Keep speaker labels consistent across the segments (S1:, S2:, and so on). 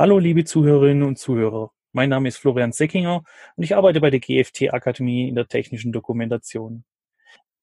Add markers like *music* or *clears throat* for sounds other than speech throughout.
S1: Hallo, liebe Zuhörerinnen und Zuhörer. Mein Name ist Florian Seckinger und ich arbeite bei der GFT Akademie in der technischen Dokumentation.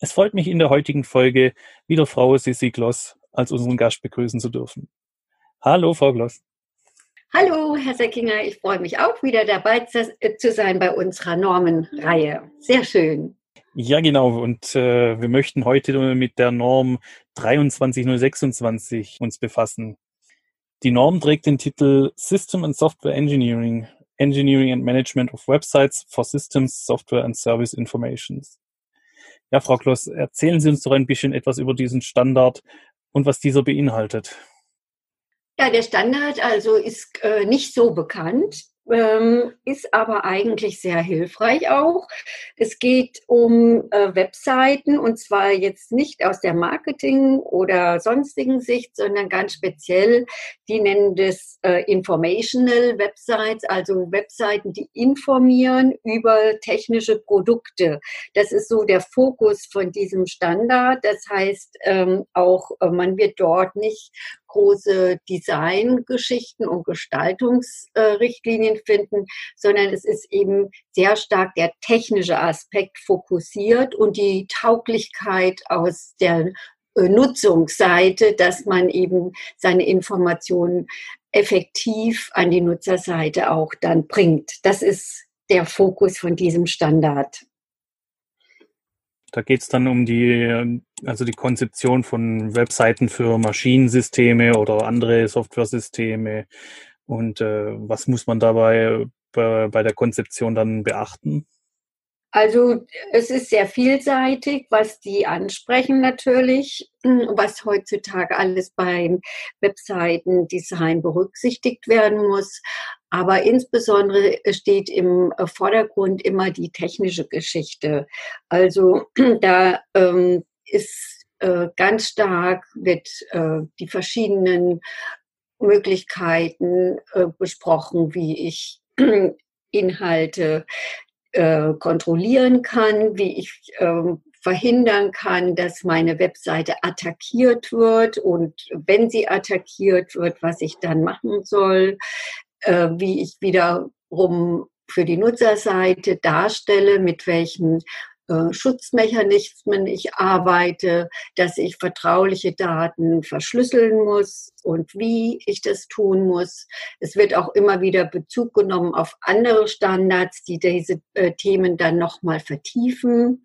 S1: Es freut mich in der heutigen Folge wieder Frau Sissi Gloss als unseren Gast begrüßen zu dürfen. Hallo, Frau Gloss.
S2: Hallo, Herr Seckinger. Ich freue mich auch wieder dabei zu sein bei unserer Normenreihe. Sehr schön.
S1: Ja, genau. Und äh, wir möchten heute mit der Norm 23026 uns befassen. Die Norm trägt den Titel System and Software Engineering, Engineering and Management of Websites for Systems, Software and Service Informations. Ja, Frau Kloss, erzählen Sie uns doch ein bisschen etwas über diesen Standard und was dieser beinhaltet.
S2: Ja, der Standard also ist äh, nicht so bekannt ähm, ist aber eigentlich sehr hilfreich auch. Es geht um äh, Webseiten und zwar jetzt nicht aus der Marketing- oder sonstigen Sicht, sondern ganz speziell, die nennen das äh, Informational Websites, also Webseiten, die informieren über technische Produkte. Das ist so der Fokus von diesem Standard. Das heißt ähm, auch, äh, man wird dort nicht große Designgeschichten und Gestaltungsrichtlinien finden, sondern es ist eben sehr stark der technische Aspekt fokussiert und die Tauglichkeit aus der äh, Nutzungsseite, dass man eben seine Informationen effektiv an die Nutzerseite auch dann bringt. Das ist der Fokus von diesem Standard.
S1: Da geht es dann um die, also die Konzeption von Webseiten für Maschinensysteme oder andere Softwaresysteme. Und äh, was muss man dabei bei, bei der Konzeption dann beachten?
S2: Also es ist sehr vielseitig, was die ansprechen natürlich, *clears throat* was heutzutage alles beim Webseitendesign berücksichtigt werden muss. Aber insbesondere steht im Vordergrund immer die technische Geschichte. Also *clears throat* da ähm, ist äh, ganz stark wird äh, die verschiedenen Möglichkeiten äh, besprochen, wie ich *clears throat* Inhalte äh, kontrollieren kann, wie ich ähm, verhindern kann, dass meine Webseite attackiert wird und wenn sie attackiert wird, was ich dann machen soll, äh, wie ich wiederum für die Nutzerseite darstelle, mit welchen äh, Schutzmechanismen ich arbeite, dass ich vertrauliche Daten verschlüsseln muss und wie ich das tun muss. Es wird auch immer wieder Bezug genommen auf andere Standards, die diese äh, Themen dann nochmal vertiefen.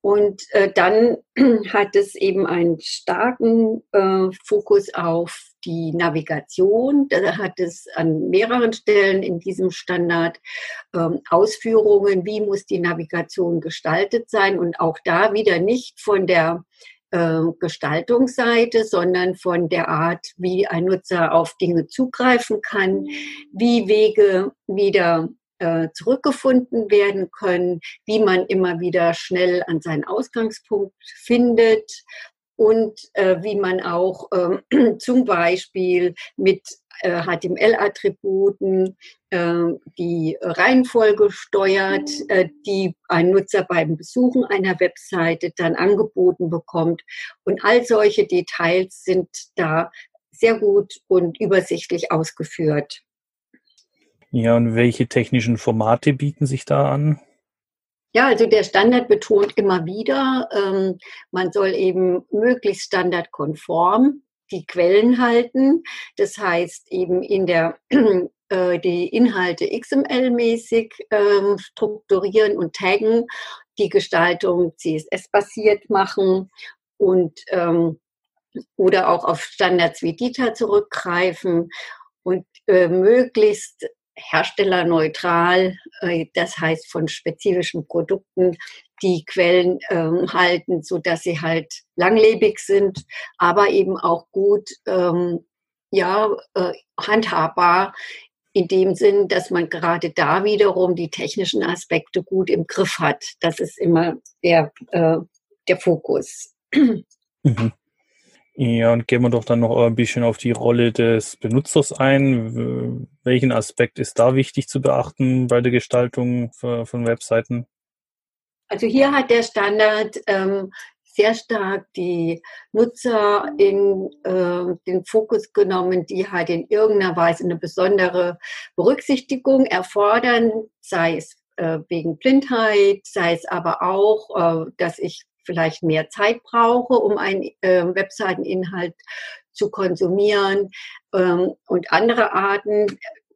S2: Und äh, dann *clears throat* hat es eben einen starken äh, Fokus auf die Navigation. Da hat es an mehreren Stellen in diesem Standard ähm, Ausführungen, wie muss die Navigation gestaltet sein und auch da wieder nicht von der äh, Gestaltungsseite, sondern von der Art, wie ein Nutzer auf Dinge zugreifen kann, wie Wege wieder äh, zurückgefunden werden können, wie man immer wieder schnell an seinen Ausgangspunkt findet und äh, wie man auch äh, *clears throat* zum Beispiel mit HTML-Attributen äh, die Reihenfolge steuert, äh, die ein Nutzer beim Besuchen einer Webseite dann angeboten bekommt. Und all solche Details sind da sehr gut und übersichtlich ausgeführt.
S1: Ja, und welche technischen Formate bieten sich da an?
S2: Ja, also der Standard betont immer wieder, ähm, man soll eben möglichst standardkonform die Quellen halten. Das heißt eben in der *clears throat* äh, die Inhalte XML-mäßig ähm, strukturieren und taggen, die Gestaltung CSS-basiert machen und ähm, oder auch auf Standards wie DITA zurückgreifen und äh, möglichst herstellerneutral, äh, das heißt von spezifischen Produkten, die Quellen ähm, halten, so dass sie halt langlebig sind, aber eben auch gut ähm, ja äh, handhabbar in dem Sinn, dass man gerade da wiederum die technischen Aspekte gut im Griff hat. Das ist immer der, äh, der Fokus.
S1: Mhm. Ja, und gehen wir doch dann noch ein bisschen auf die Rolle des Benutzers ein. Welchen Aspekt ist da wichtig zu beachten bei der Gestaltung von Webseiten?
S2: Also hier hat der Standard ähm, sehr stark die Nutzer in äh, den Fokus genommen, die halt in irgendeiner Weise eine besondere Berücksichtigung erfordern, sei es äh, wegen Blindheit, sei es aber auch, äh, dass ich vielleicht mehr Zeit brauche, um einen äh, Webseiteninhalt zu konsumieren ähm, und andere Arten,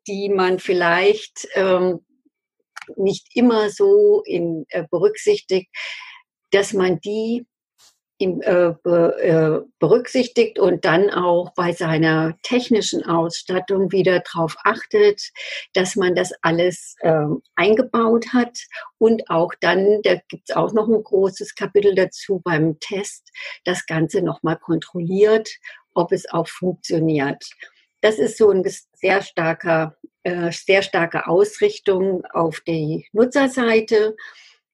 S2: die man vielleicht ähm, nicht immer so in, äh, berücksichtigt, dass man die im, äh, äh, berücksichtigt und dann auch bei seiner technischen Ausstattung wieder darauf achtet, dass man das alles äh, eingebaut hat und auch dann, da gibt es auch noch ein großes Kapitel dazu beim Test, das Ganze nochmal kontrolliert, ob es auch funktioniert. Das ist so ein sehr starker, äh, sehr starke Ausrichtung auf die Nutzerseite.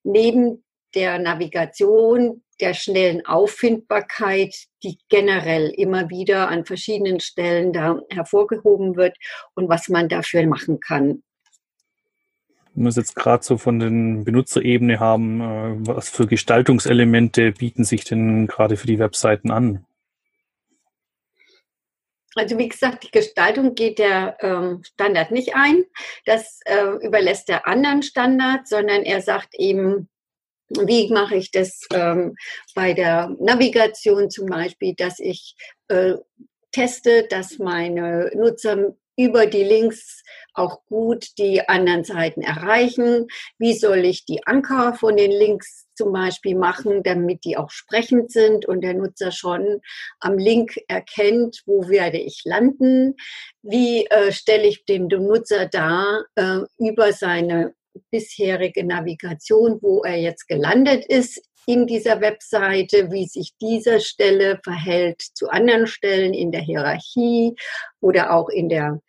S2: Neben der Navigation, der schnellen Auffindbarkeit, die generell immer wieder an verschiedenen Stellen da hervorgehoben wird und was man dafür machen kann.
S1: Wir müssen jetzt gerade so von den Benutzerebene haben, äh, was für Gestaltungselemente bieten sich denn gerade für die Webseiten an?
S2: Also wie gesagt, die Gestaltung geht der ähm, Standard nicht ein. Das äh, überlässt der anderen Standard, sondern er sagt eben, wie mache ich das ähm, bei der Navigation zum Beispiel, dass ich äh, teste, dass meine Nutzer über die Links auch gut die anderen Seiten erreichen? Wie soll ich die Anker von den Links zum Beispiel machen, damit die auch sprechend sind und der Nutzer schon am Link erkennt, wo werde ich landen? Wie äh, stelle ich dem Nutzer dar äh, über seine bisherige Navigation, wo er jetzt gelandet ist in dieser Webseite, wie sich diese Stelle verhält zu anderen Stellen in der Hierarchie oder auch in der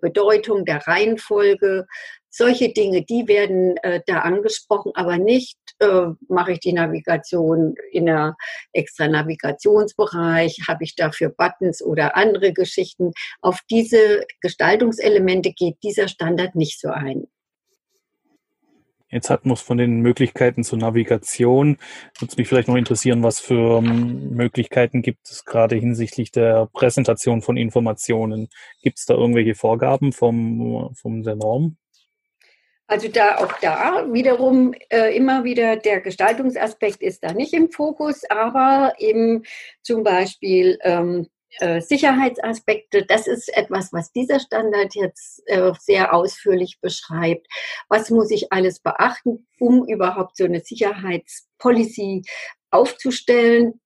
S2: Bedeutung der Reihenfolge. Solche Dinge, die werden äh, da angesprochen, aber nicht äh, mache ich die Navigation in einer extra Navigationsbereich, habe ich dafür Buttons oder andere Geschichten. Auf diese Gestaltungselemente geht dieser Standard nicht so ein.
S1: Jetzt wir es von den Möglichkeiten zur Navigation. Würde mich vielleicht noch interessieren, was für ähm, Möglichkeiten gibt es gerade hinsichtlich der Präsentation von Informationen? Gibt es da irgendwelche Vorgaben vom, vom der Norm?
S2: Also da auch da wiederum äh, immer wieder der Gestaltungsaspekt ist da nicht im Fokus, aber eben zum Beispiel ähm, äh, Sicherheitsaspekte, das ist etwas, was dieser Standard jetzt äh, sehr ausführlich beschreibt. Was muss ich alles beachten, um überhaupt so eine Sicherheitspolicy aufzustellen?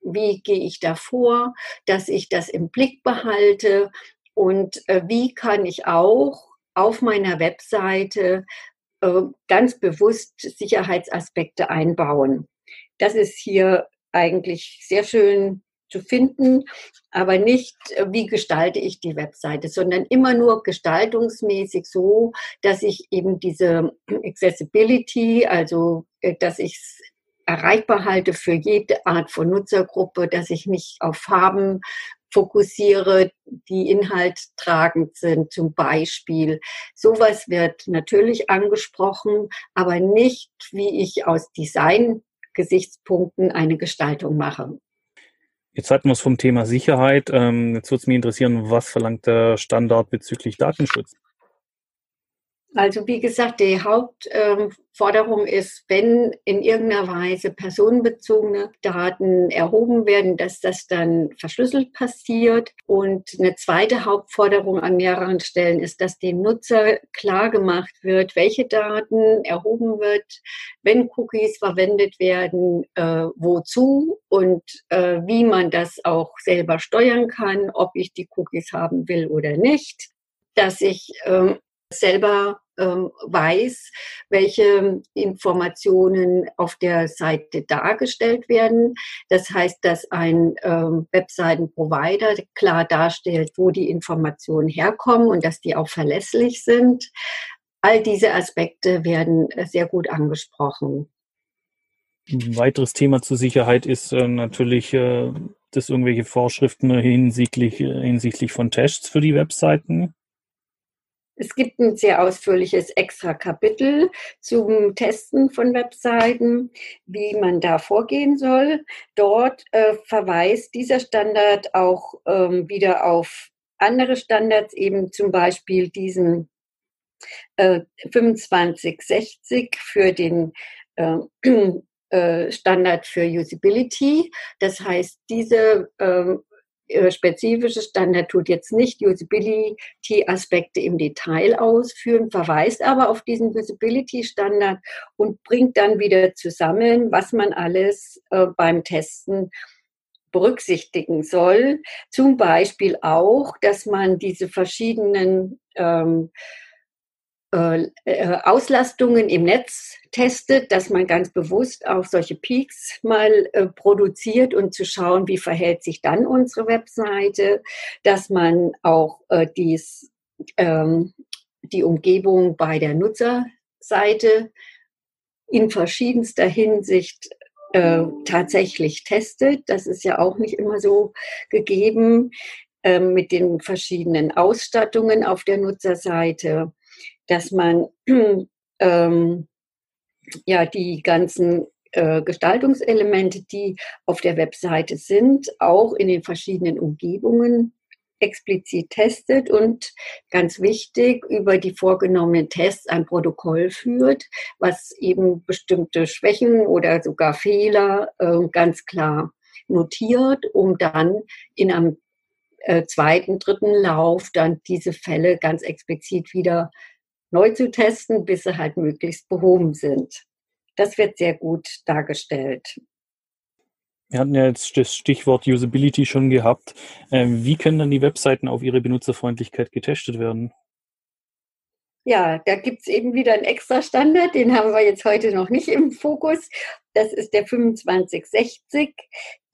S2: Wie gehe ich da vor, dass ich das im Blick behalte? Und äh, wie kann ich auch auf meiner Webseite ganz bewusst Sicherheitsaspekte einbauen? Das ist hier eigentlich sehr schön zu finden, aber nicht, äh, wie gestalte ich die Webseite, sondern immer nur gestaltungsmäßig so, dass ich eben diese *clears throat* Accessibility, also äh, dass ich es erreichbar halte für jede Art von Nutzergruppe, dass ich mich auf Farben fokussiere, die inhalttragend sind, zum Beispiel. Sowas wird natürlich angesprochen, aber nicht, wie ich aus Design-Gesichtspunkten eine Gestaltung mache.
S1: Jetzt hatten wir es vom Thema Sicherheit. Ähm, jetzt würde es mich interessieren, was verlangt der Standard bezüglich Datenschutz?
S2: Also wie gesagt, die Hauptforderung ist, wenn in irgendeiner Weise personenbezogene Daten erhoben werden, dass das dann verschlüsselt passiert. Und eine zweite Hauptforderung an mehreren Stellen ist, dass dem Nutzer klar gemacht wird, welche Daten erhoben wird, wenn Cookies verwendet werden, äh, wozu und äh, wie man das auch selber steuern kann, ob ich die Cookies haben will oder nicht dass ich ähm, selber weiß, welche Informationen auf der Seite dargestellt werden. Das heißt, dass ein ähm, Webseitenprovider klar darstellt, wo die Informationen herkommen und dass die auch verlässlich sind. All diese Aspekte werden äh, sehr gut angesprochen.
S1: Ein weiteres Thema zur Sicherheit ist äh, natürlich, äh, dass irgendwelche Vorschriften hinsichtlich, hinsichtlich von Tests für die Webseiten
S2: Es gibt ein sehr ausführliches extra Kapitel zum Testen von Webseiten, wie man da vorgehen soll. Dort äh, verweist dieser Standard auch ähm, wieder auf andere Standards, eben zum Beispiel diesen äh, 2560 für den äh, *clears throat* äh, Standard für Usability. Das heißt, diese ähm, äh, spezifische Standard tut jetzt nicht Usability-Aspekte im Detail ausführen, verweist aber auf diesen Usability-Standard und bringt dann wieder zusammen, was man alles äh, beim Testen berücksichtigen soll. Zum Beispiel auch, dass man diese verschiedenen ähm, äh, äh, Auslastungen im Netz testet, dass man ganz bewusst auch solche Peaks mal äh, produziert und zu schauen, wie verhält sich dann unsere Webseite, dass man auch dies, ähm, die Umgebung bei der Nutzerseite in verschiedenster Hinsicht tatsächlich testet. Das ist ja auch nicht immer so gegeben äh, mit den verschiedenen Ausstattungen auf der Nutzerseite dass man *clears throat* ähm, ja die ganzen äh, Gestaltungselemente, die auf der Webseite sind, auch in den verschiedenen Umgebungen explizit testet und ganz wichtig über die vorgenommenen Tests ein Protokoll führt, was eben bestimmte Schwächen oder sogar Fehler äh, ganz klar notiert, um dann in einem äh, zweiten, dritten Lauf dann diese Fälle ganz explizit wieder neu zu testen, bis sie halt möglichst behoben sind. Das wird sehr gut dargestellt.
S1: Wir hatten ja jetzt das Stichwort Usability schon gehabt. Ähm, wie können dann die Webseiten auf ihre Benutzerfreundlichkeit getestet werden?
S2: Ja, da gibt es eben wieder einen extra Standard, den haben wir jetzt heute noch nicht im Fokus. Das ist der 2560.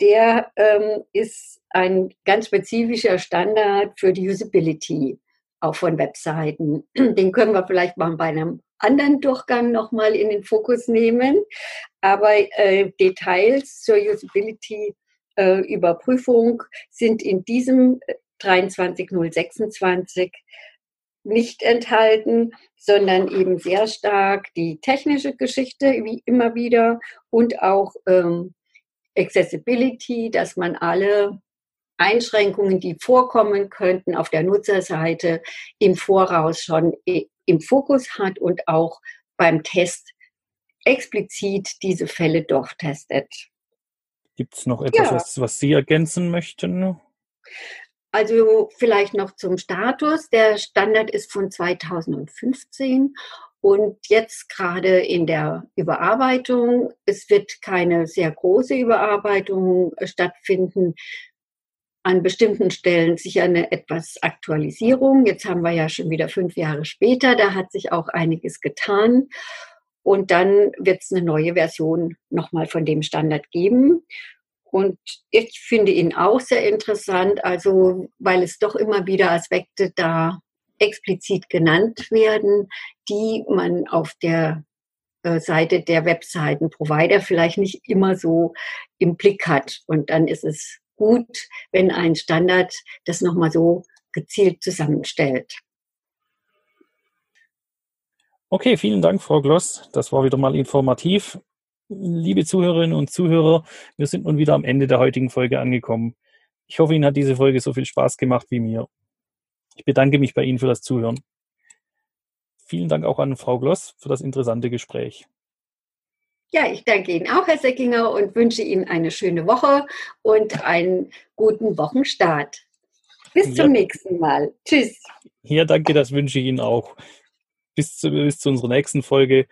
S2: Der ähm, ist ein ganz spezifischer Standard für die Usability auch von Webseiten. *clears throat* Den können wir vielleicht mal bei einem anderen Durchgang nochmal in den Fokus nehmen. Aber äh, Details zur Usability äh, sind in diesem 23026 äh, nicht enthalten, sondern eben sehr stark die technische Geschichte, wie immer wieder, und auch ähm, Accessibility, dass man alle Einschränkungen, die vorkommen könnten auf der Nutzerseite im Voraus schon im Fokus hat und auch beim Test explizit diese Fälle durchtestet.
S1: Gibt es noch etwas, ja. was, was Sie ergänzen möchten?
S2: Also vielleicht noch zum Status. Der Standard ist von 2015 und jetzt gerade in der Überarbeitung. Es wird keine sehr große Überarbeitung stattfinden, an bestimmten Stellen sicher eine etwas Aktualisierung. Jetzt haben wir ja schon wieder fünf Jahre später, da hat sich auch einiges getan. Und dann wird es eine neue Version nochmal von dem Standard geben. Und ich finde ihn auch sehr interessant, also weil es doch immer wieder Aspekte da explizit genannt werden, die man auf der äh, Seite der Webseitenprovider vielleicht nicht immer so im Blick hat. Und dann ist es gut, wenn ein Standard das nochmal so gezielt zusammenstellt.
S1: Okay, vielen Dank, Frau Gloss. Das war wieder mal informativ. Liebe Zuhörerinnen und Zuhörer, wir sind nun wieder am Ende der heutigen Folge angekommen. Ich hoffe, Ihnen hat diese Folge so viel Spaß gemacht wie mir. Ich bedanke mich bei Ihnen für das Zuhören. Vielen Dank auch an Frau Gloss für das interessante Gespräch.
S2: Ja, ich danke Ihnen auch, Herr Seckinger, und wünsche Ihnen eine schöne Woche und einen guten Wochenstart. Bis zum ja. nächsten Mal. Tschüss.
S1: Ja, danke, das wünsche ich Ihnen auch. Bis zu, bis zu unserer nächsten Folge.